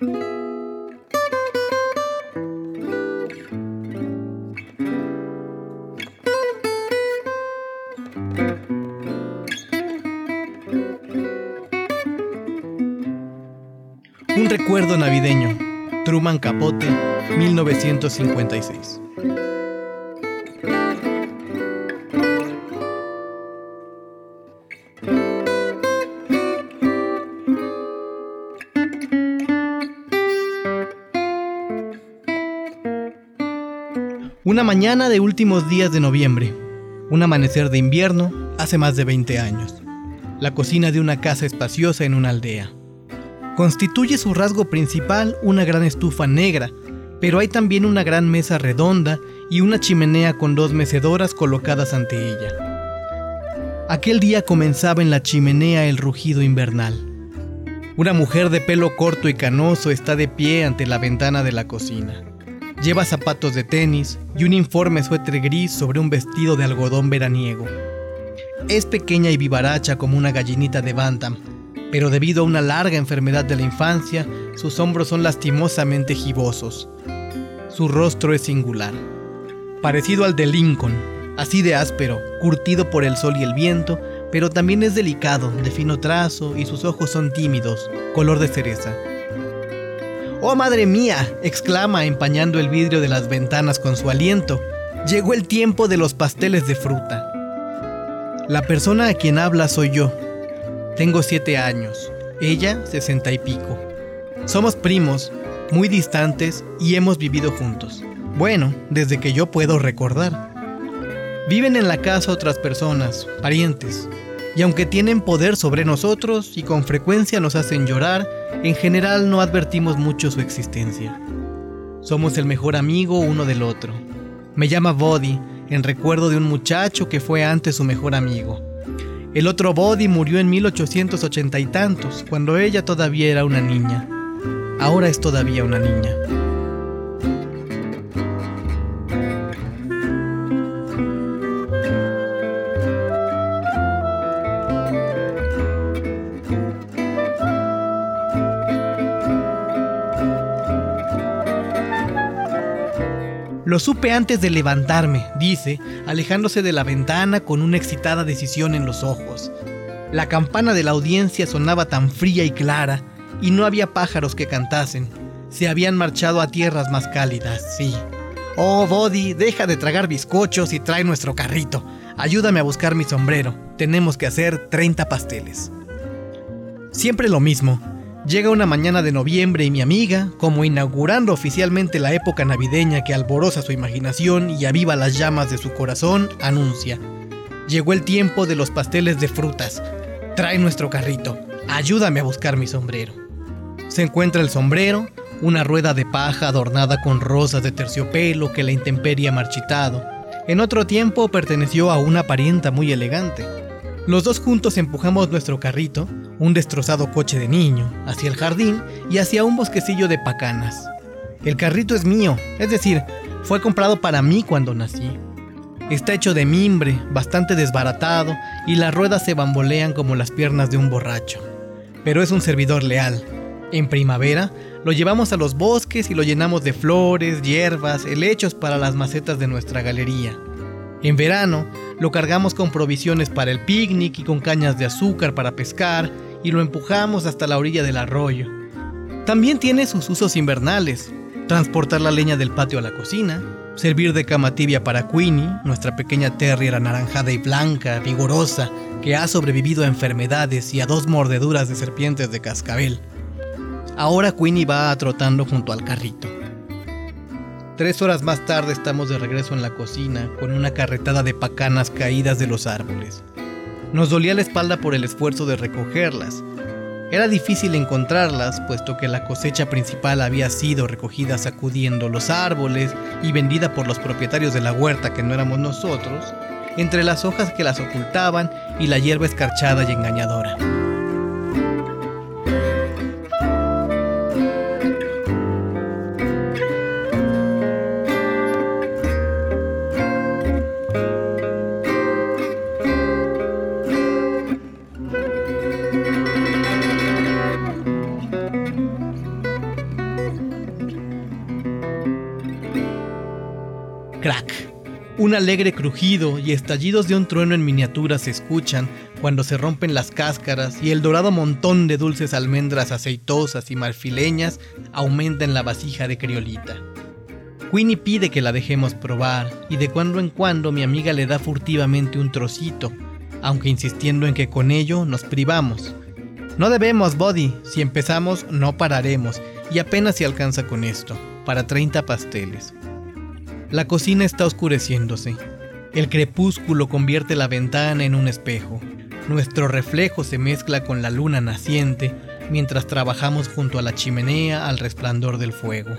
Un recuerdo navideño. Truman Capote, 1956. Mañana de últimos días de noviembre, un amanecer de invierno hace más de 20 años. La cocina de una casa espaciosa en una aldea. Constituye su rasgo principal una gran estufa negra, pero hay también una gran mesa redonda y una chimenea con dos mecedoras colocadas ante ella. Aquel día comenzaba en la chimenea el rugido invernal. Una mujer de pelo corto y canoso está de pie ante la ventana de la cocina. Lleva zapatos de tenis y un informe suéter gris sobre un vestido de algodón veraniego. Es pequeña y vivaracha como una gallinita de bantam, pero debido a una larga enfermedad de la infancia, sus hombros son lastimosamente gibosos. Su rostro es singular, parecido al de Lincoln, así de áspero, curtido por el sol y el viento, pero también es delicado, de fino trazo, y sus ojos son tímidos, color de cereza. ¡Oh, madre mía! exclama empañando el vidrio de las ventanas con su aliento. Llegó el tiempo de los pasteles de fruta. La persona a quien habla soy yo, tengo siete años, ella sesenta y pico. Somos primos, muy distantes y hemos vivido juntos. Bueno, desde que yo puedo recordar. Viven en la casa otras personas, parientes, y aunque tienen poder sobre nosotros y con frecuencia nos hacen llorar, en general no advertimos mucho su existencia. Somos el mejor amigo uno del otro. Me llama Body, en recuerdo de un muchacho que fue antes su mejor amigo. El otro Body murió en 1880 y tantos, cuando ella todavía era una niña. Ahora es todavía una niña. Lo supe antes de levantarme, dice, alejándose de la ventana con una excitada decisión en los ojos. La campana de la audiencia sonaba tan fría y clara, y no había pájaros que cantasen. Se habían marchado a tierras más cálidas, sí. Oh, Body, deja de tragar bizcochos y trae nuestro carrito. Ayúdame a buscar mi sombrero. Tenemos que hacer 30 pasteles. Siempre lo mismo. Llega una mañana de noviembre y mi amiga, como inaugurando oficialmente la época navideña que alboroza su imaginación y aviva las llamas de su corazón, anuncia. Llegó el tiempo de los pasteles de frutas. Trae nuestro carrito. Ayúdame a buscar mi sombrero. Se encuentra el sombrero, una rueda de paja adornada con rosas de terciopelo que la intemperie ha marchitado. En otro tiempo perteneció a una parienta muy elegante. Los dos juntos empujamos nuestro carrito, un destrozado coche de niño, hacia el jardín y hacia un bosquecillo de pacanas. El carrito es mío, es decir, fue comprado para mí cuando nací. Está hecho de mimbre, bastante desbaratado, y las ruedas se bambolean como las piernas de un borracho. Pero es un servidor leal. En primavera lo llevamos a los bosques y lo llenamos de flores, hierbas, helechos para las macetas de nuestra galería. En verano lo cargamos con provisiones para el picnic y con cañas de azúcar para pescar y lo empujamos hasta la orilla del arroyo. También tiene sus usos invernales, transportar la leña del patio a la cocina, servir de cama tibia para Queenie, nuestra pequeña terrier anaranjada y blanca, vigorosa, que ha sobrevivido a enfermedades y a dos mordeduras de serpientes de cascabel. Ahora Queenie va trotando junto al carrito. Tres horas más tarde estamos de regreso en la cocina con una carretada de pacanas caídas de los árboles. Nos dolía la espalda por el esfuerzo de recogerlas. Era difícil encontrarlas, puesto que la cosecha principal había sido recogida sacudiendo los árboles y vendida por los propietarios de la huerta que no éramos nosotros, entre las hojas que las ocultaban y la hierba escarchada y engañadora. Un alegre crujido y estallidos de un trueno en miniatura se escuchan cuando se rompen las cáscaras y el dorado montón de dulces almendras aceitosas y marfileñas aumenta en la vasija de criolita. Queenie pide que la dejemos probar y de cuando en cuando mi amiga le da furtivamente un trocito, aunque insistiendo en que con ello nos privamos. No debemos, Body, si empezamos no pararemos y apenas se alcanza con esto, para 30 pasteles. La cocina está oscureciéndose. El crepúsculo convierte la ventana en un espejo. Nuestro reflejo se mezcla con la luna naciente mientras trabajamos junto a la chimenea al resplandor del fuego.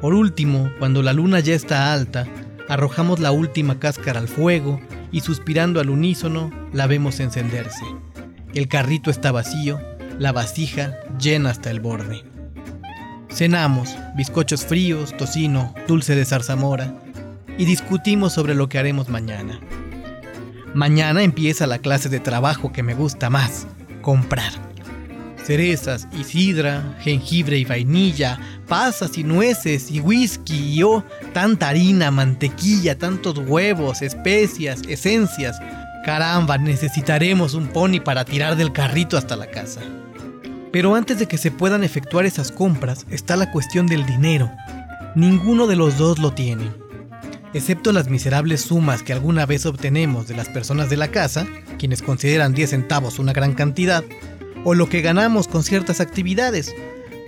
Por último, cuando la luna ya está alta, arrojamos la última cáscara al fuego y suspirando al unísono la vemos encenderse. El carrito está vacío, la vasija llena hasta el borde. Cenamos, bizcochos fríos, tocino, dulce de zarzamora, y discutimos sobre lo que haremos mañana. Mañana empieza la clase de trabajo que me gusta más, comprar. Cerezas y sidra, jengibre y vainilla, pasas y nueces y whisky y oh, tanta harina, mantequilla, tantos huevos, especias, esencias. Caramba, necesitaremos un pony para tirar del carrito hasta la casa. Pero antes de que se puedan efectuar esas compras está la cuestión del dinero. Ninguno de los dos lo tiene. Excepto las miserables sumas que alguna vez obtenemos de las personas de la casa, quienes consideran 10 centavos una gran cantidad, o lo que ganamos con ciertas actividades,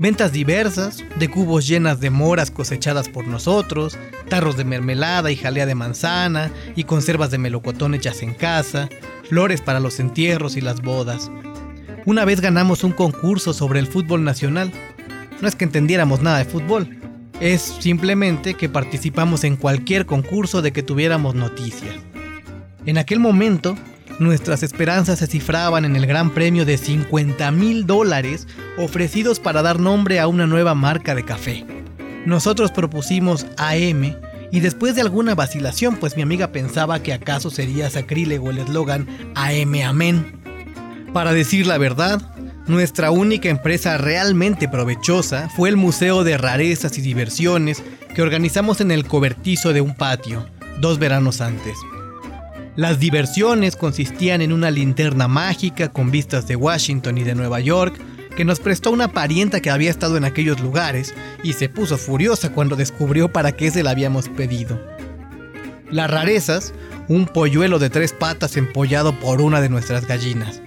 ventas diversas, de cubos llenas de moras cosechadas por nosotros, tarros de mermelada y jalea de manzana, y conservas de melocotón hechas en casa, flores para los entierros y las bodas, una vez ganamos un concurso sobre el fútbol nacional. No es que entendiéramos nada de fútbol, es simplemente que participamos en cualquier concurso de que tuviéramos noticias. En aquel momento, nuestras esperanzas se cifraban en el gran premio de 50 mil dólares ofrecidos para dar nombre a una nueva marca de café. Nosotros propusimos AM y después de alguna vacilación, pues mi amiga pensaba que acaso sería sacrílego el eslogan AM Amén. Para decir la verdad, nuestra única empresa realmente provechosa fue el Museo de Rarezas y Diversiones que organizamos en el cobertizo de un patio, dos veranos antes. Las diversiones consistían en una linterna mágica con vistas de Washington y de Nueva York, que nos prestó una parienta que había estado en aquellos lugares y se puso furiosa cuando descubrió para qué se la habíamos pedido. Las rarezas, un polluelo de tres patas empollado por una de nuestras gallinas.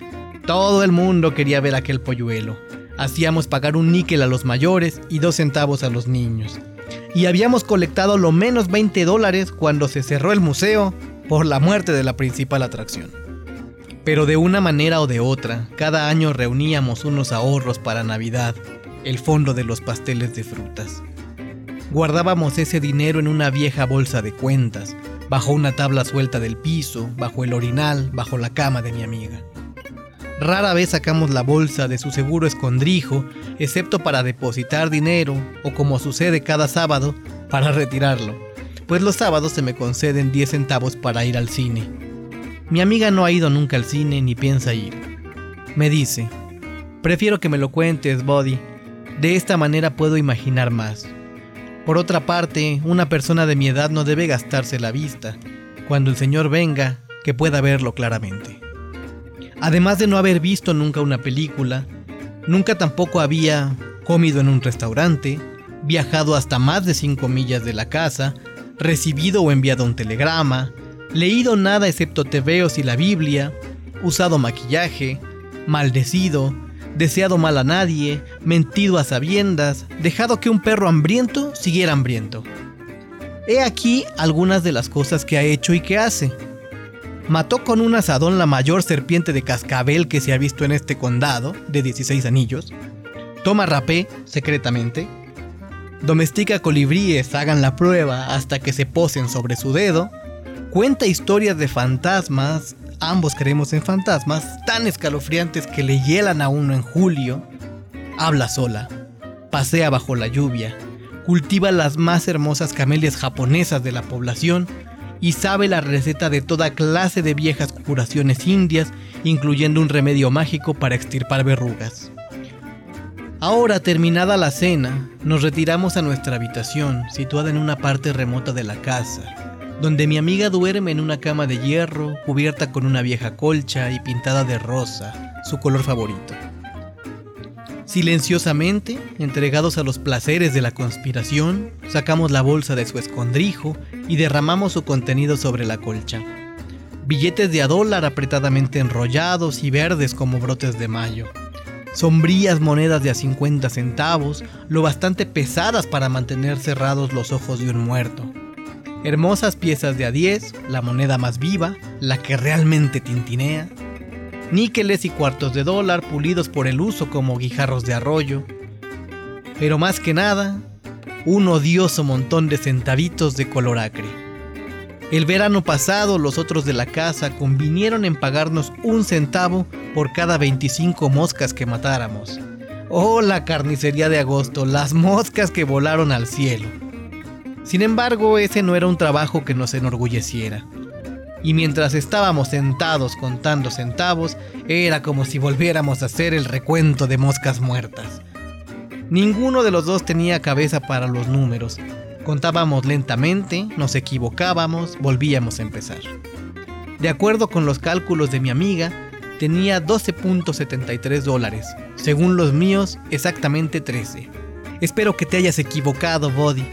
Todo el mundo quería ver aquel polluelo. Hacíamos pagar un níquel a los mayores y dos centavos a los niños. Y habíamos colectado lo menos 20 dólares cuando se cerró el museo por la muerte de la principal atracción. Pero de una manera o de otra, cada año reuníamos unos ahorros para Navidad, el fondo de los pasteles de frutas. Guardábamos ese dinero en una vieja bolsa de cuentas, bajo una tabla suelta del piso, bajo el orinal, bajo la cama de mi amiga. Rara vez sacamos la bolsa de su seguro escondrijo, excepto para depositar dinero o como sucede cada sábado, para retirarlo, pues los sábados se me conceden 10 centavos para ir al cine. Mi amiga no ha ido nunca al cine ni piensa ir. Me dice, prefiero que me lo cuentes, Body, de esta manera puedo imaginar más. Por otra parte, una persona de mi edad no debe gastarse la vista. Cuando el Señor venga, que pueda verlo claramente. Además de no haber visto nunca una película, nunca tampoco había comido en un restaurante, viajado hasta más de 5 millas de la casa, recibido o enviado un telegrama, leído nada excepto tebeos y la Biblia, usado maquillaje, maldecido, deseado mal a nadie, mentido a sabiendas, dejado que un perro hambriento siguiera hambriento. He aquí algunas de las cosas que ha hecho y que hace mató con un asadón la mayor serpiente de cascabel que se ha visto en este condado, de 16 anillos, toma rapé secretamente, domestica colibríes, hagan la prueba hasta que se posen sobre su dedo, cuenta historias de fantasmas, ambos creemos en fantasmas, tan escalofriantes que le hielan a uno en julio, habla sola, pasea bajo la lluvia, cultiva las más hermosas camelias japonesas de la población, y sabe la receta de toda clase de viejas curaciones indias, incluyendo un remedio mágico para extirpar verrugas. Ahora, terminada la cena, nos retiramos a nuestra habitación, situada en una parte remota de la casa, donde mi amiga duerme en una cama de hierro, cubierta con una vieja colcha y pintada de rosa, su color favorito. Silenciosamente, entregados a los placeres de la conspiración, sacamos la bolsa de su escondrijo y derramamos su contenido sobre la colcha. Billetes de a dólar apretadamente enrollados y verdes como brotes de mayo sombrías monedas de a 50 centavos, lo bastante pesadas para mantener cerrados los ojos de un muerto. Hermosas piezas de a 10, la moneda más viva, la que realmente tintinea. Níqueles y cuartos de dólar pulidos por el uso como guijarros de arroyo. Pero más que nada, un odioso montón de centavitos de color acre. El verano pasado los otros de la casa convinieron en pagarnos un centavo por cada 25 moscas que matáramos. Oh, la carnicería de agosto, las moscas que volaron al cielo. Sin embargo, ese no era un trabajo que nos enorgulleciera. Y mientras estábamos sentados contando centavos, era como si volviéramos a hacer el recuento de moscas muertas. Ninguno de los dos tenía cabeza para los números, Contábamos lentamente, nos equivocábamos, volvíamos a empezar. De acuerdo con los cálculos de mi amiga, tenía 12.73 dólares. Según los míos, exactamente 13. Espero que te hayas equivocado, Body.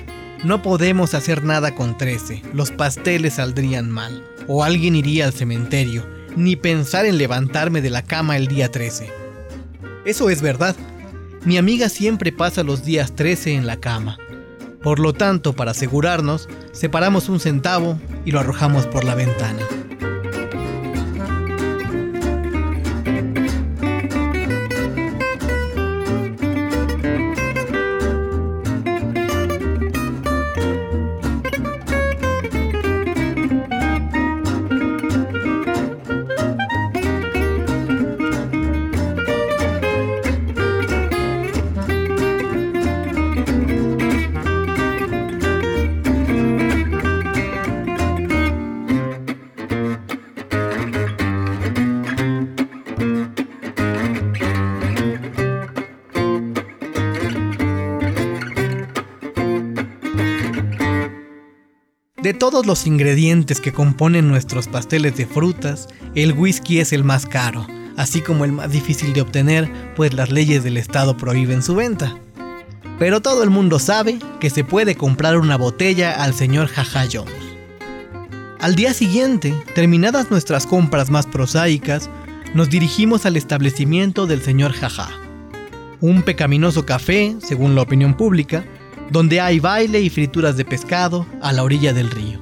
No podemos hacer nada con 13. Los pasteles saldrían mal. O alguien iría al cementerio. Ni pensar en levantarme de la cama el día 13. Eso es verdad. Mi amiga siempre pasa los días 13 en la cama. Por lo tanto, para asegurarnos, separamos un centavo y lo arrojamos por la ventana. De todos los ingredientes que componen nuestros pasteles de frutas, el whisky es el más caro, así como el más difícil de obtener, pues las leyes del estado prohíben su venta. Pero todo el mundo sabe que se puede comprar una botella al señor Jaja Jones. Al día siguiente, terminadas nuestras compras más prosaicas, nos dirigimos al establecimiento del señor Jaja. Un pecaminoso café, según la opinión pública, donde hay baile y frituras de pescado a la orilla del río.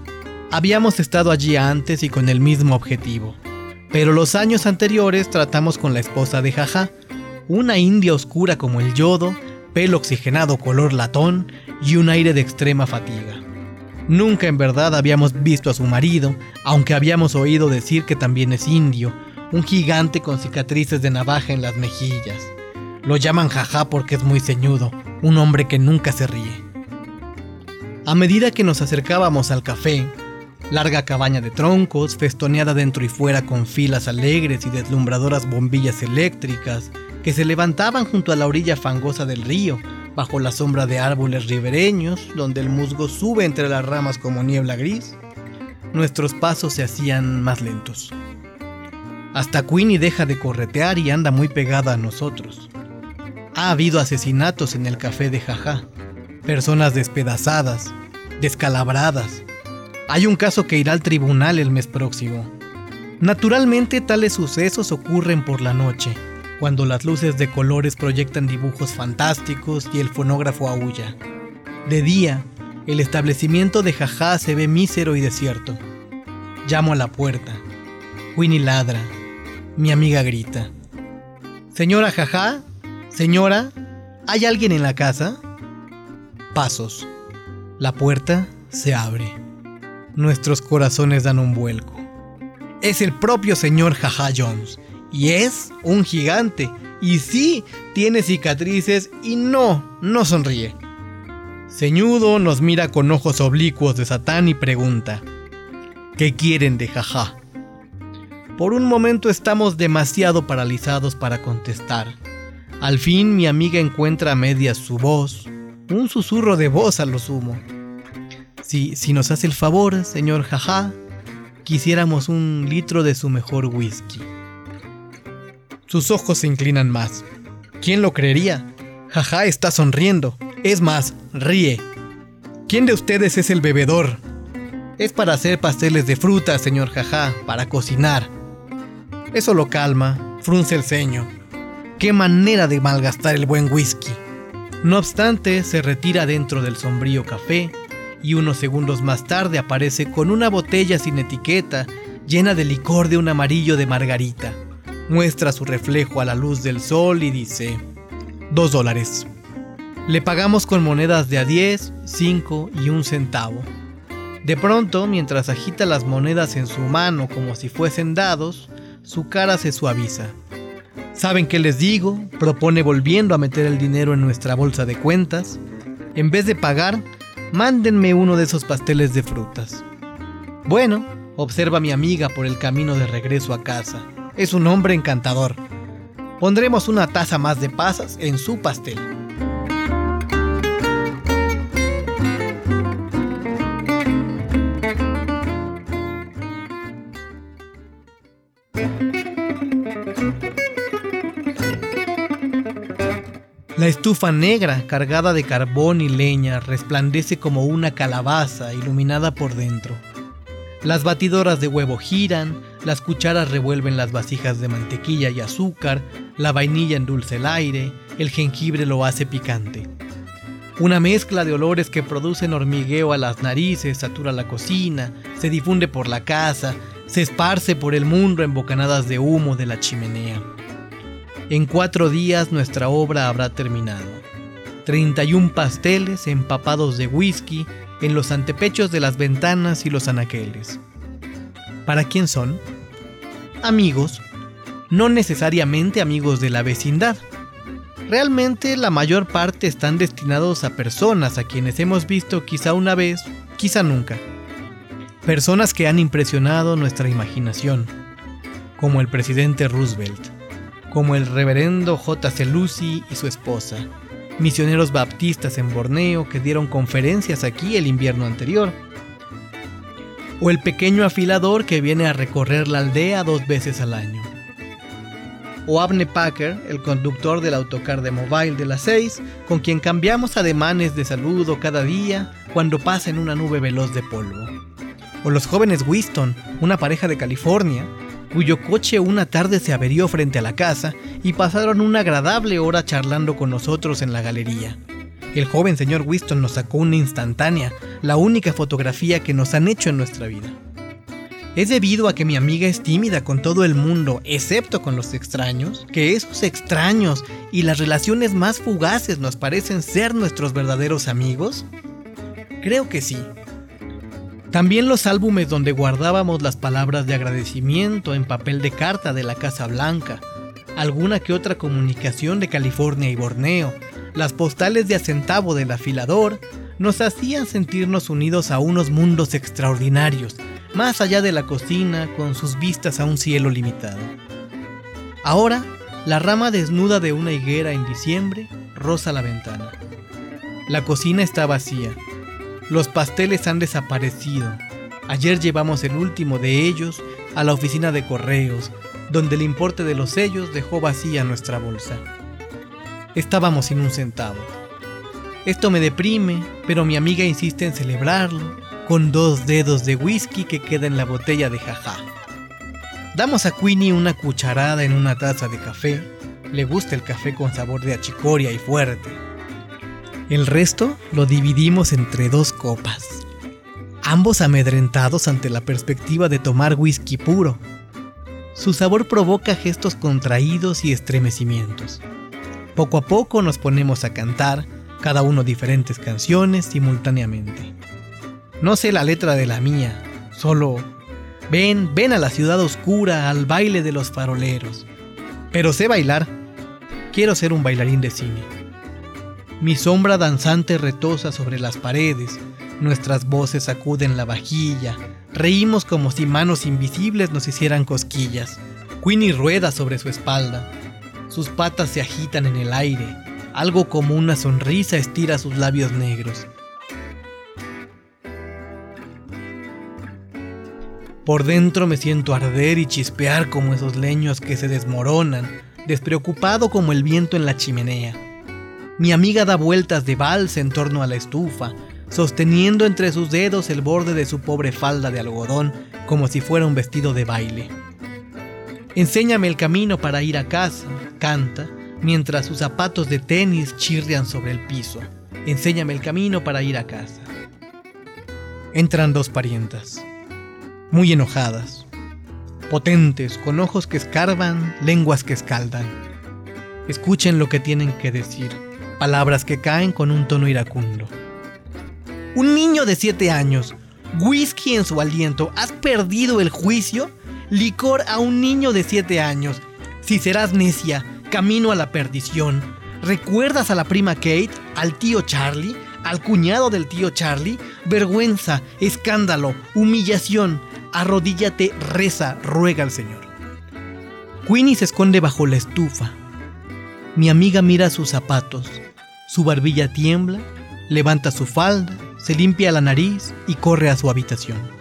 Habíamos estado allí antes y con el mismo objetivo, pero los años anteriores tratamos con la esposa de Jaja, una india oscura como el yodo, pelo oxigenado color latón y un aire de extrema fatiga. Nunca en verdad habíamos visto a su marido, aunque habíamos oído decir que también es indio, un gigante con cicatrices de navaja en las mejillas. Lo llaman jaja porque es muy ceñudo, un hombre que nunca se ríe. A medida que nos acercábamos al café, larga cabaña de troncos, festoneada dentro y fuera con filas alegres y deslumbradoras bombillas eléctricas que se levantaban junto a la orilla fangosa del río, bajo la sombra de árboles ribereños, donde el musgo sube entre las ramas como niebla gris, nuestros pasos se hacían más lentos. Hasta Queenie deja de corretear y anda muy pegada a nosotros. Ha habido asesinatos en el café de Jaja, personas despedazadas, descalabradas. Hay un caso que irá al tribunal el mes próximo. Naturalmente tales sucesos ocurren por la noche, cuando las luces de colores proyectan dibujos fantásticos y el fonógrafo aúlla. De día, el establecimiento de Jaja se ve mísero y desierto. Llamo a la puerta. Winnie ladra. Mi amiga grita. Señora Jaja, Señora, ¿hay alguien en la casa? Pasos. La puerta se abre. Nuestros corazones dan un vuelco. Es el propio señor Jaja Jones. Y es un gigante. Y sí, tiene cicatrices y no, no sonríe. Ceñudo nos mira con ojos oblicuos de Satán y pregunta, ¿qué quieren de Jaja? Por un momento estamos demasiado paralizados para contestar Al fin mi amiga encuentra a medias su voz, un susurro de voz a lo sumo. Si, si nos hace el favor, señor Jaja, quisiéramos un litro de su mejor whisky. Sus ojos se inclinan más. ¿Quién lo creería? Jaja está sonriendo. Es más, ríe. ¿Quién de ustedes es el bebedor? Es para hacer pasteles de fruta, señor Jaja, para cocinar. Eso lo calma, frunce el ceño. Qué manera de malgastar el buen whisky. No obstante, se retira dentro del sombrío café y unos segundos más tarde aparece con una botella sin etiqueta llena de licor de un amarillo de margarita. Muestra su reflejo a la luz del sol y dice, dos dólares. Le pagamos con monedas de a 10, 5 y un centavo. De pronto, mientras agita las monedas en su mano como si fuesen dados, su cara se suaviza. ¿Saben qué les digo? Propone volviendo a meter el dinero en nuestra bolsa de cuentas. En vez de pagar, mándenme uno de esos pasteles de frutas. Bueno, observa mi amiga por el camino de regreso a casa. Es un hombre encantador. Pondremos una taza más de pasas en su pastel. La estufa negra, cargada de carbón y leña, resplandece como una calabaza iluminada por dentro. Las batidoras de huevo giran, las cucharas revuelven las vasijas de mantequilla y azúcar, la vainilla endulce el aire, el jengibre lo hace picante. Una mezcla de olores que producen hormigueo a las narices satura la cocina, se difunde por la casa, se esparce por el mundo en bocanadas de humo de la chimenea. En cuatro días nuestra obra habrá terminado. 31 pasteles empapados de whisky en los antepechos de las ventanas y los anaqueles. ¿Para quién son? Amigos, no necesariamente amigos de la vecindad. Realmente la mayor parte están destinados a personas a quienes hemos visto quizá una vez, quizá nunca. Personas que han impresionado nuestra imaginación, como el presidente Roosevelt como el reverendo J.C. Lucy y su esposa, misioneros baptistas en Borneo que dieron conferencias aquí el invierno anterior, o el pequeño afilador que viene a recorrer la aldea dos veces al año, o Abne Packer, el conductor del autocar de Mobile de las 6, con quien cambiamos ademanes de saludo cada día cuando pasa en una nube veloz de polvo, o los jóvenes Winston, una pareja de California, cuyo coche una tarde se averió frente a la casa y pasaron una agradable hora charlando con nosotros en la galería. El joven señor Winston nos sacó una instantánea, la única fotografía que nos han hecho en nuestra vida. Es debido a que mi amiga es tímida con todo el mundo, excepto con los extraños, que esos extraños y las relaciones más fugaces nos parecen ser nuestros verdaderos amigos? Creo que sí, también los álbumes donde guardábamos las palabras de agradecimiento en papel de carta de la Casa Blanca, alguna que otra comunicación de California y Borneo, las postales de a centavo del afilador, nos hacían sentirnos unidos a unos mundos extraordinarios, más allá de la cocina, con sus vistas a un cielo limitado. Ahora, la rama desnuda de una higuera en diciembre roza la ventana. La cocina está vacía, los pasteles han desaparecido. Ayer llevamos el último de ellos a la oficina de correos, donde el importe de los sellos dejó vacía nuestra bolsa. Estábamos sin un centavo. Esto me deprime, pero mi amiga insiste en celebrarlo con dos dedos de whisky que queda en la botella de jaja. Damos a Queenie una cucharada en una taza de café. Le gusta el café con sabor de achicoria y fuerte. El resto lo dividimos entre dos copas, ambos amedrentados ante la perspectiva de tomar whisky puro. Su sabor provoca gestos contraídos y estremecimientos. Poco a poco nos ponemos a cantar, cada uno diferentes canciones simultáneamente. No sé la letra de la mía, solo ven, ven a la ciudad oscura, al baile de los faroleros. Pero sé bailar. Quiero ser un bailarín de cine. Mi sombra danzante retosa sobre las paredes, nuestras voces sacuden la vajilla, reímos como si manos invisibles nos hicieran cosquillas. Queenie rueda sobre su espalda. Sus patas se agitan en el aire. Algo como una sonrisa estira sus labios negros. Por dentro me siento arder y chispear como esos leños que se desmoronan, despreocupado como el viento en la chimenea. Mi amiga da vueltas de vals en torno a la estufa, sosteniendo entre sus dedos el borde de su pobre falda de algodón como si fuera un vestido de baile. Enséñame el camino para ir a casa, canta, mientras sus zapatos de tenis chirrian sobre el piso. Enséñame el camino para ir a casa. Entran dos parientas, muy enojadas, potentes, con ojos que escarban, lenguas que escaldan. Escuchen lo que tienen que decir, palabras que caen con un tono iracundo. Un niño de siete años, whisky en su aliento, ¿has perdido el juicio? licor a un niño de 7 años. Si serás necia, camino a la perdición. ¿Recuerdas a la prima Kate, al tío Charlie, al cuñado del tío Charlie? Vergüenza, escándalo, humillación. Arrodíllate, reza, ruega al Señor. Queenie se esconde bajo la estufa. Mi amiga mira sus zapatos. Su barbilla tiembla, levanta su falda, se limpia la nariz y corre a su habitación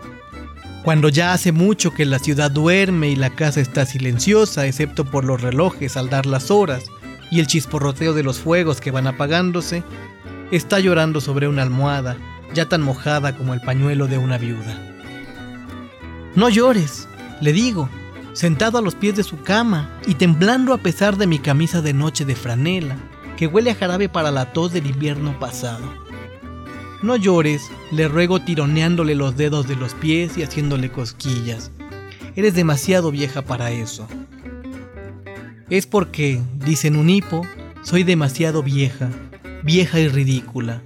cuando ya hace mucho que la ciudad duerme y la casa está silenciosa, excepto por los relojes al dar las horas y el chisporroteo de los fuegos que van apagándose, está llorando sobre una almohada, ya tan mojada como el pañuelo de una viuda. No llores, le digo, sentado a los pies de su cama y temblando a pesar de mi camisa de noche de franela, que huele a jarabe para la tos del invierno pasado. No llores, le ruego tironeándole los dedos de los pies y haciéndole cosquillas. Eres demasiado vieja para eso. Es porque, dicen un hipo, soy demasiado vieja, vieja y ridícula.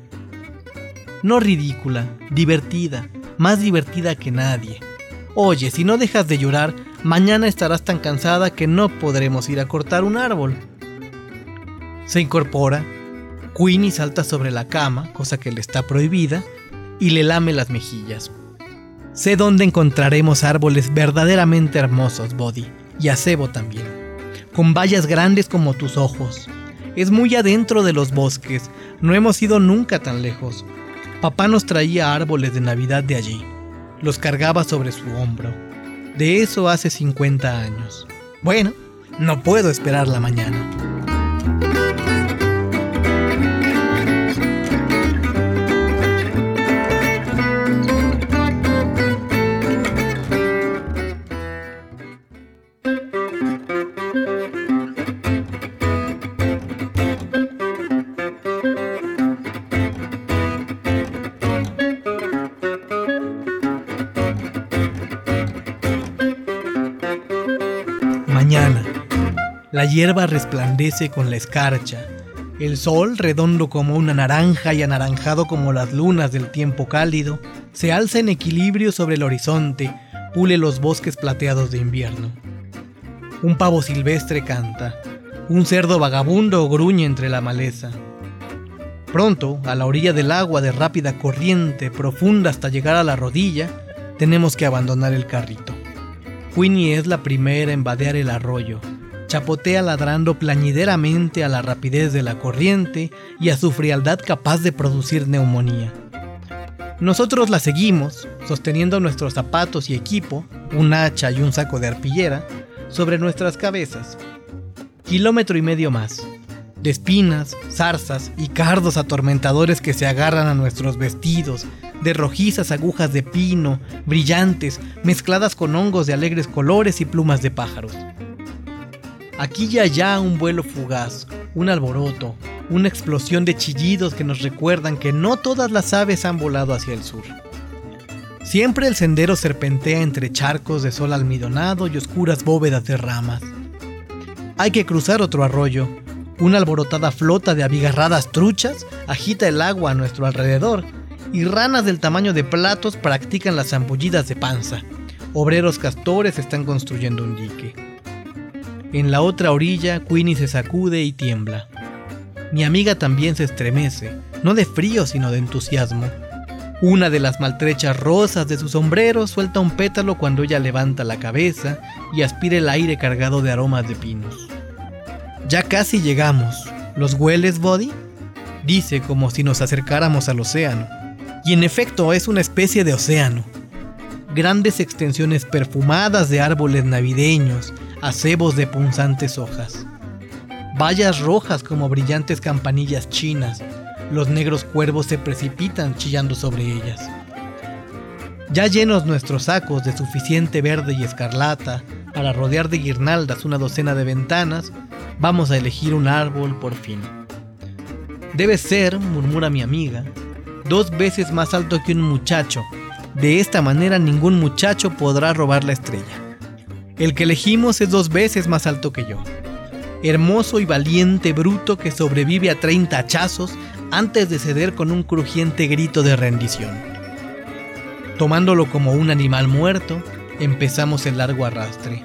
No ridícula, divertida, más divertida que nadie. Oye, si no dejas de llorar, mañana estarás tan cansada que no podremos ir a cortar un árbol. Se incorpora, Queenie salta sobre la cama, cosa que le está prohibida, y le lame las mejillas. Sé dónde encontraremos árboles verdaderamente hermosos, Body, y acebo también, con vallas grandes como tus ojos. Es muy adentro de los bosques, no hemos ido nunca tan lejos. Papá nos traía árboles de Navidad de allí, los cargaba sobre su hombro. De eso hace 50 años. Bueno, no puedo esperar la mañana. Hierba resplandece con la escarcha. El sol, redondo como una naranja y anaranjado como las lunas del tiempo cálido, se alza en equilibrio sobre el horizonte, pule los bosques plateados de invierno. Un pavo silvestre canta, un cerdo vagabundo gruñe entre la maleza. Pronto, a la orilla del agua de rápida corriente, profunda hasta llegar a la rodilla, tenemos que abandonar el carrito. Queenie es la primera en vadear el arroyo, chapotea ladrando plañideramente a la rapidez de la corriente y a su frialdad capaz de producir neumonía. Nosotros la seguimos, sosteniendo nuestros zapatos y equipo, un hacha y un saco de arpillera, sobre nuestras cabezas. Kilómetro y medio más, de espinas, zarzas y cardos atormentadores que se agarran a nuestros vestidos, de rojizas agujas de pino, brillantes, mezcladas con hongos de alegres colores y plumas de pájaros. Aquí y allá un vuelo fugaz, un alboroto, una explosión de chillidos que nos recuerdan que no todas las aves han volado hacia el sur. Siempre el sendero serpentea entre charcos de sol almidonado y oscuras bóvedas de ramas. Hay que cruzar otro arroyo. Una alborotada flota de abigarradas truchas agita el agua a nuestro alrededor y ranas del tamaño de platos practican las zambullidas de panza. Obreros castores están construyendo un dique. En la otra orilla, Queenie se sacude y tiembla. Mi amiga también se estremece, no de frío sino de entusiasmo. Una de las maltrechas rosas de su sombrero suelta un pétalo cuando ella levanta la cabeza y aspira el aire cargado de aromas de pinos. Ya casi llegamos. ¿Los hueles, Body? Dice como si nos acercáramos al océano. Y en efecto es una especie de océano. Grandes extensiones perfumadas de árboles navideños, acebos de punzantes hojas. Vallas rojas como brillantes campanillas chinas, los negros cuervos se precipitan chillando sobre ellas. Ya llenos nuestros sacos de suficiente verde y escarlata para rodear de guirnaldas una docena de ventanas, vamos a elegir un árbol por fin. Debe ser, murmura mi amiga, dos veces más alto que un muchacho. De esta manera ningún muchacho podrá robar la estrella. El que elegimos es dos veces más alto que yo. Hermoso y valiente bruto que sobrevive a 30 hachazos antes de ceder con un crujiente grito de rendición. Tomándolo como un animal muerto, empezamos el largo arrastre.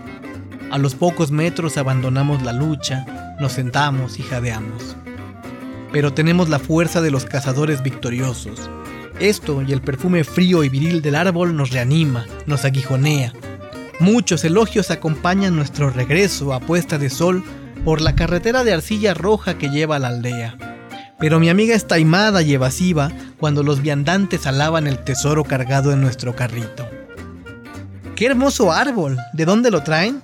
A los pocos metros abandonamos la lucha, nos sentamos y jadeamos. Pero tenemos la fuerza de los cazadores victoriosos. Esto y el perfume frío y viril del árbol nos reanima, nos aguijonea. Muchos elogios acompañan nuestro regreso a puesta de sol por la carretera de arcilla roja que lleva a la aldea. Pero mi amiga es taimada y evasiva cuando los viandantes alaban el tesoro cargado en nuestro carrito. ¡Qué hermoso árbol! ¿De dónde lo traen?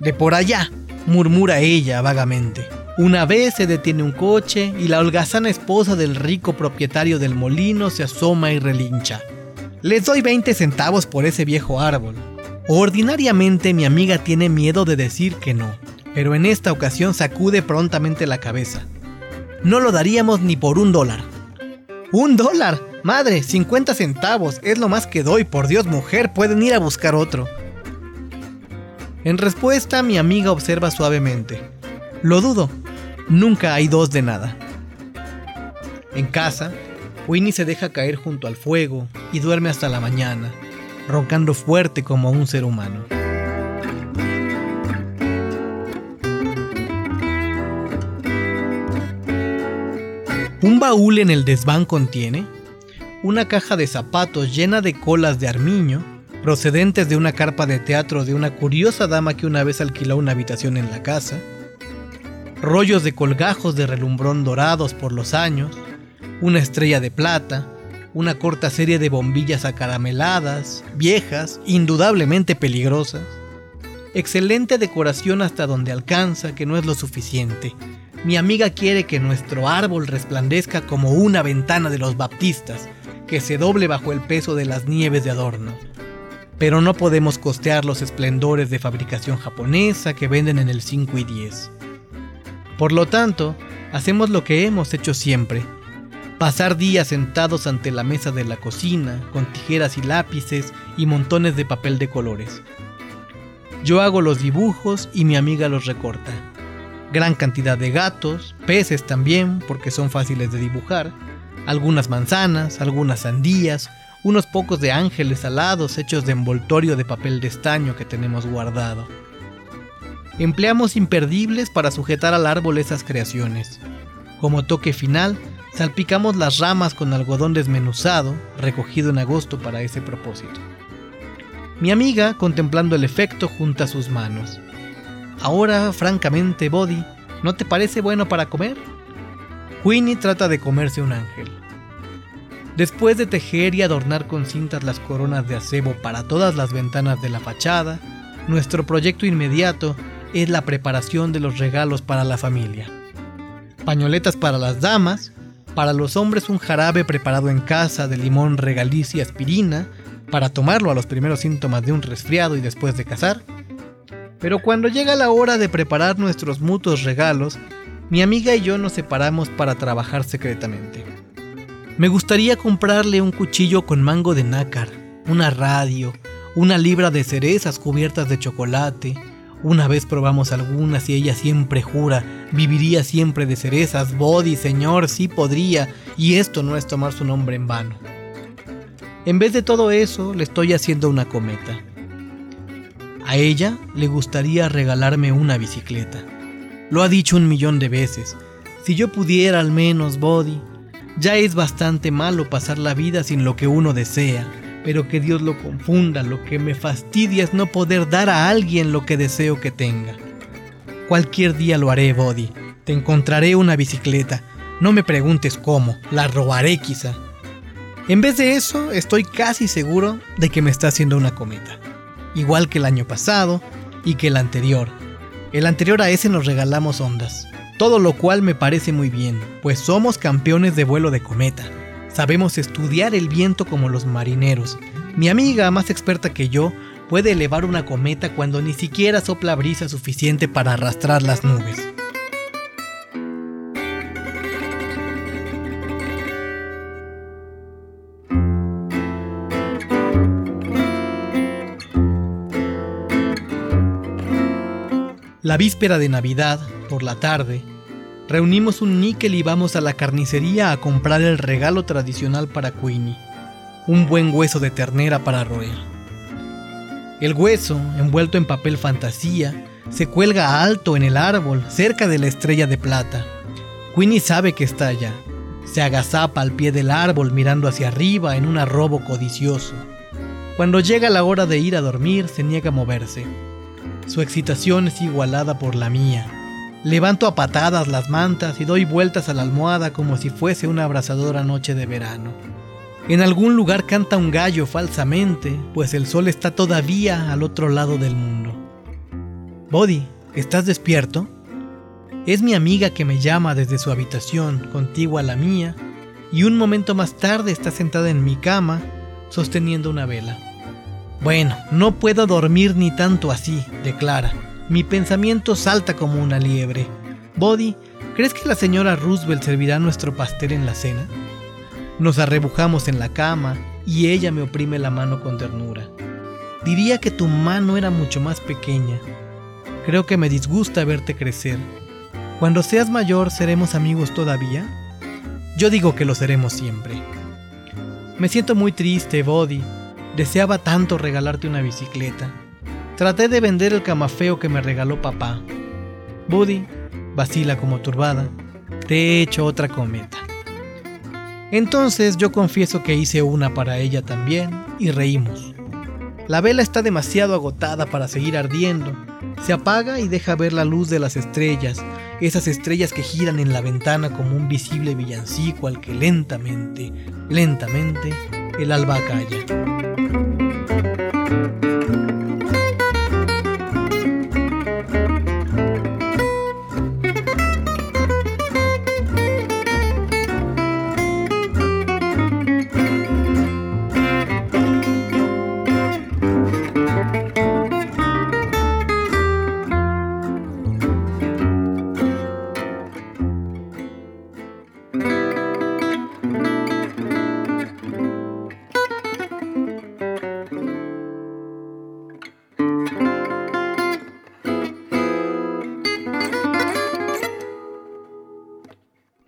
De por allá, murmura ella vagamente. Una vez se detiene un coche y la holgazana esposa del rico propietario del molino se asoma y relincha. Les doy 20 centavos por ese viejo árbol. Ordinariamente mi amiga tiene miedo de decir que no, pero en esta ocasión sacude prontamente la cabeza. No lo daríamos ni por un dólar. ¡Un dólar! Madre, 50 centavos, es lo más que doy, por Dios mujer, pueden ir a buscar otro. En respuesta, mi amiga observa suavemente. Lo dudo, nunca hay dos de nada. En casa, Winnie se deja caer junto al fuego y duerme hasta la mañana, roncando fuerte como un ser humano. Un baúl en el desván contiene una caja de zapatos llena de colas de armiño, procedentes de una carpa de teatro de una curiosa dama que una vez alquiló una habitación en la casa, rollos de colgajos de relumbrón dorados por los años, una estrella de plata, una corta serie de bombillas acarameladas, viejas, indudablemente peligrosas, excelente decoración hasta donde alcanza, que no es lo suficiente. Mi amiga quiere que nuestro árbol resplandezca como una ventana de los baptistas, que se doble bajo el peso de las nieves de adorno pero no podemos costear los esplendores de fabricación japonesa que venden en el 5 y 10. Por lo tanto, hacemos lo que hemos hecho siempre, pasar días sentados ante la mesa de la cocina, con tijeras y lápices y montones de papel de colores. Yo hago los dibujos y mi amiga los recorta. Gran cantidad de gatos, peces también, porque son fáciles de dibujar, algunas manzanas, algunas sandías, unos pocos de ángeles alados hechos de envoltorio de papel de estaño que tenemos guardado. Empleamos imperdibles para sujetar al árbol esas creaciones. Como toque final, salpicamos las ramas con algodón desmenuzado, recogido en agosto para ese propósito. Mi amiga, contemplando el efecto, junta sus manos. Ahora, francamente, Body, ¿no te parece bueno para comer? Queenie trata de comerse un ángel. Después de tejer y adornar con cintas las coronas de acebo para todas las ventanas de la fachada, nuestro proyecto inmediato es la preparación de los regalos para la familia. Pañoletas para las damas, para los hombres un jarabe preparado en casa de limón, regaliz y aspirina, para tomarlo a los primeros síntomas de un resfriado y después de cazar. Pero cuando llega la hora de preparar nuestros mutuos regalos, mi amiga y yo nos separamos para trabajar secretamente. Me gustaría comprarle un cuchillo con mango de nácar, una radio, una libra de cerezas cubiertas de chocolate. Una vez probamos algunas y ella siempre jura, viviría siempre de cerezas, body, señor, sí podría, y esto no es tomar su nombre en vano. En vez de todo eso, le estoy haciendo una cometa. A ella le gustaría regalarme una bicicleta. Lo ha dicho un millón de veces. Si yo pudiera al menos, Body, ya es bastante malo pasar la vida sin lo que uno desea, pero que Dios lo confunda, lo que me fastidia es no poder dar a alguien lo que deseo que tenga. Cualquier día lo haré, Body. Te encontraré una bicicleta. No me preguntes cómo, la robaré quizá. En vez de eso, estoy casi seguro de que me está haciendo una cometa. Igual que el año pasado y que el anterior. El anterior a ese nos regalamos ondas. Todo lo cual me parece muy bien, pues somos campeones de vuelo de cometa. Sabemos estudiar el viento como los marineros. Mi amiga, más experta que yo, puede elevar una cometa cuando ni siquiera sopla brisa suficiente para arrastrar las nubes. La víspera de Navidad, por la tarde, reunimos un níquel y vamos a la carnicería a comprar el regalo tradicional para Queenie, un buen hueso de ternera para roer. El hueso, envuelto en papel fantasía, se cuelga alto en el árbol, cerca de la estrella de plata. Queenie sabe que está allá. Se agazapa al pie del árbol mirando hacia arriba en un arrobo codicioso. Cuando llega la hora de ir a dormir, se niega a moverse. Su excitación es igualada por la mía. Levanto a patadas las mantas y doy vueltas a la almohada como si fuese una abrasadora noche de verano. En algún lugar canta un gallo falsamente, pues el sol está todavía al otro lado del mundo. Body, ¿estás despierto? Es mi amiga que me llama desde su habitación, contigua a la mía, y un momento más tarde está sentada en mi cama, sosteniendo una vela. Bueno, no puedo dormir ni tanto así, declara. Mi pensamiento salta como una liebre. Body, ¿crees que la señora Roosevelt servirá nuestro pastel en la cena? Nos arrebujamos en la cama y ella me oprime la mano con ternura. Diría que tu mano era mucho más pequeña. Creo que me disgusta verte crecer. Cuando seas mayor, ¿seremos amigos todavía? Yo digo que lo seremos siempre. Me siento muy triste, Body, Deseaba tanto regalarte una bicicleta. Traté de vender el camafeo que me regaló papá. Buddy, vacila como turbada, te he hecho otra cometa. Entonces yo confieso que hice una para ella también y reímos. La vela está demasiado agotada para seguir ardiendo. Se apaga y deja ver la luz de las estrellas, esas estrellas que giran en la ventana como un visible villancico al que lentamente, lentamente, el alba calla.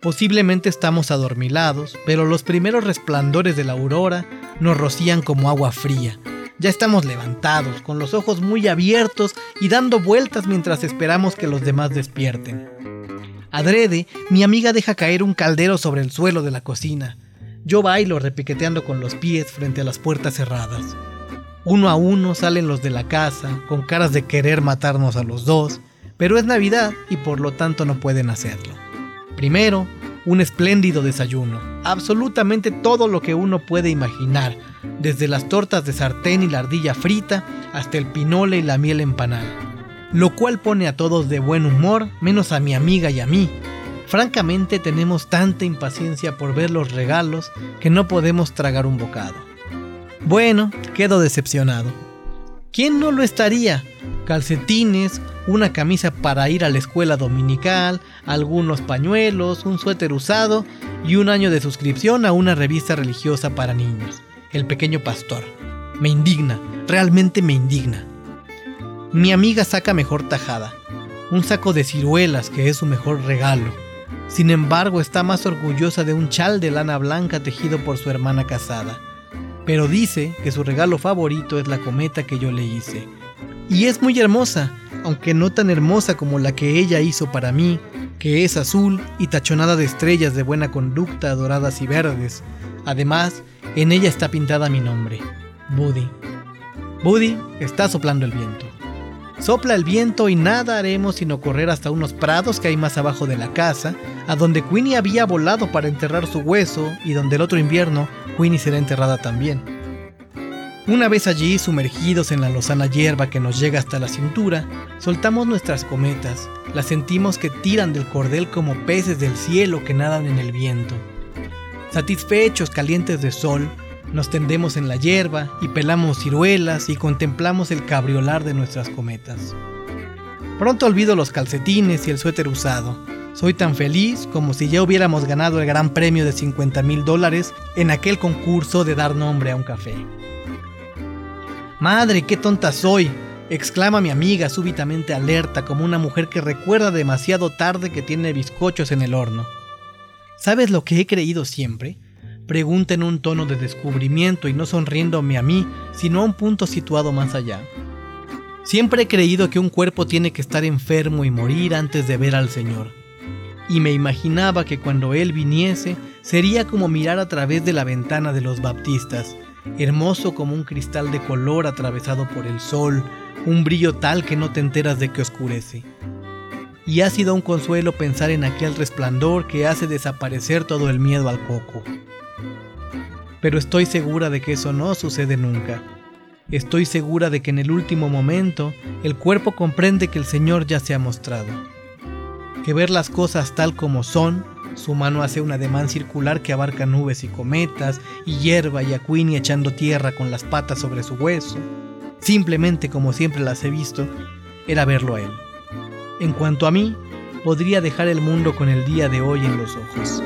Posiblemente estamos adormilados, pero los primeros resplandores de la aurora nos rocían como agua fría. Ya estamos levantados, con los ojos muy abiertos y dando vueltas mientras esperamos que los demás despierten. Adrede, mi amiga deja caer un caldero sobre el suelo de la cocina. Yo bailo repiqueteando con los pies frente a las puertas cerradas. Uno a uno salen los de la casa, con caras de querer matarnos a los dos, pero es Navidad y por lo tanto no pueden hacerlo. Primero, un espléndido desayuno, absolutamente todo lo que uno puede imaginar, desde las tortas de sartén y la ardilla frita hasta el pinole y la miel empanada, lo cual pone a todos de buen humor, menos a mi amiga y a mí. Francamente tenemos tanta impaciencia por ver los regalos que no podemos tragar un bocado. Bueno, quedo decepcionado. ¿Quién no lo estaría? Calcetines, una camisa para ir a la escuela dominical, algunos pañuelos, un suéter usado y un año de suscripción a una revista religiosa para niños, El Pequeño Pastor. Me indigna, realmente me indigna. Mi amiga saca mejor tajada, un saco de ciruelas que es su mejor regalo. Sin embargo, está más orgullosa de un chal de lana blanca tejido por su hermana casada. Pero dice que su regalo favorito es la cometa que yo le hice. Y es muy hermosa, aunque no tan hermosa como la que ella hizo para mí, que es azul y tachonada de estrellas de buena conducta doradas y verdes. Además, en ella está pintada mi nombre, Buddy. Buddy está soplando el viento. Sopla el viento y nada haremos sino correr hasta unos prados que hay más abajo de la casa, a donde Queenie había volado para enterrar su hueso y donde el otro invierno Queenie será enterrada también. Una vez allí, sumergidos en la lozana hierba que nos llega hasta la cintura, soltamos nuestras cometas, las sentimos que tiran del cordel como peces del cielo que nadan en el viento. Satisfechos, calientes de sol, nos tendemos en la hierba y pelamos ciruelas y contemplamos el cabriolar de nuestras cometas. Pronto olvido los calcetines y el suéter usado. Soy tan feliz como si ya hubiéramos ganado el gran premio de 50 mil dólares en aquel concurso de dar nombre a un café. Madre, qué tonta soy, exclama mi amiga súbitamente alerta como una mujer que recuerda demasiado tarde que tiene bizcochos en el horno. ¿Sabes lo que he creído siempre? Pregunta en un tono de descubrimiento y no sonriéndome a mí, sino a un punto situado más allá. Siempre he creído que un cuerpo tiene que estar enfermo y morir antes de ver al Señor. Y me imaginaba que cuando Él viniese sería como mirar a través de la ventana de los baptistas, hermoso como un cristal de color atravesado por el sol, un brillo tal que no te enteras de que oscurece. Y ha sido un consuelo pensar en aquel resplandor que hace desaparecer todo el miedo al coco pero estoy segura de que eso no sucede nunca. Estoy segura de que en el último momento el cuerpo comprende que el Señor ya se ha mostrado. Que ver las cosas tal como son, su mano hace un ademán circular que abarca nubes y cometas, y hierba y a echando tierra con las patas sobre su hueso, simplemente como siempre las he visto, era verlo a él. En cuanto a mí, podría dejar el mundo con el día de hoy en los ojos.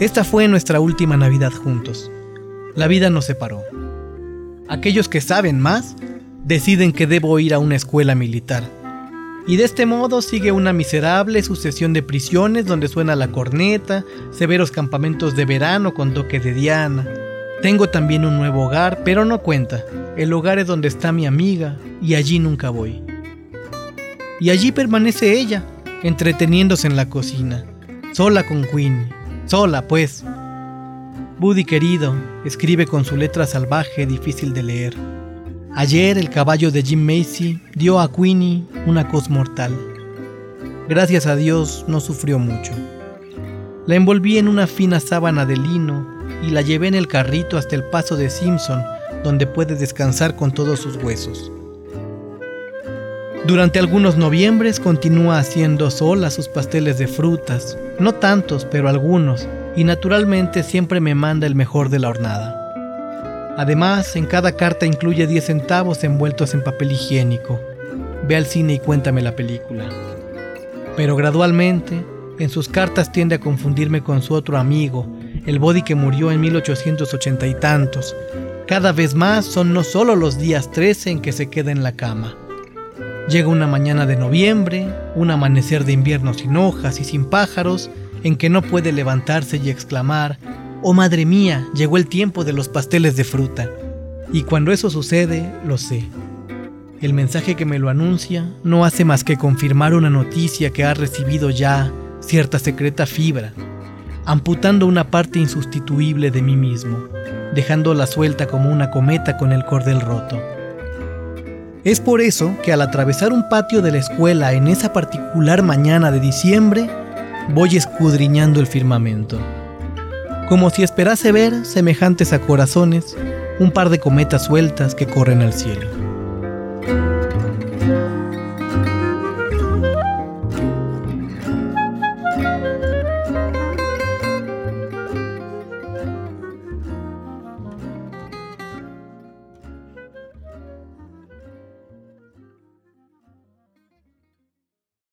Esta fue nuestra última Navidad juntos. La vida nos separó. Aquellos que saben más deciden que debo ir a una escuela militar. Y de este modo sigue una miserable sucesión de prisiones donde suena la corneta, severos campamentos de verano con toque de diana. Tengo también un nuevo hogar, pero no cuenta. El hogar es donde está mi amiga y allí nunca voy. Y allí permanece ella, entreteniéndose en la cocina, sola con Queenie Sola, pues. Buddy querido, escribe con su letra salvaje difícil de leer. Ayer el caballo de Jim Macy dio a Queenie una cos mortal. Gracias a Dios no sufrió mucho. La envolví en una fina sábana de lino y la llevé en el carrito hasta el paso de Simpson, donde puede descansar con todos sus huesos. Durante algunos noviembres continúa haciendo sola sus pasteles de frutas, no tantos, pero algunos, y naturalmente siempre me manda el mejor de la hornada. Además, en cada carta incluye 10 centavos envueltos en papel higiénico. Ve al cine y cuéntame la película. Pero gradualmente, en sus cartas tiende a confundirme con su otro amigo, el body que murió en 1880 y tantos. Cada vez más son no solo los días 13 en que se queda en la cama, Llega una mañana de noviembre, un amanecer de invierno sin hojas y sin pájaros, en que no puede levantarse y exclamar, Oh madre mía, llegó el tiempo de los pasteles de fruta. Y cuando eso sucede, lo sé. El mensaje que me lo anuncia no hace más que confirmar una noticia que ha recibido ya cierta secreta fibra, amputando una parte insustituible de mí mismo, dejándola suelta como una cometa con el cordel roto. Es por eso que al atravesar un patio de la escuela en esa particular mañana de diciembre, voy escudriñando el firmamento. Como si esperase ver, semejantes a corazones, un par de cometas sueltas que corren al cielo.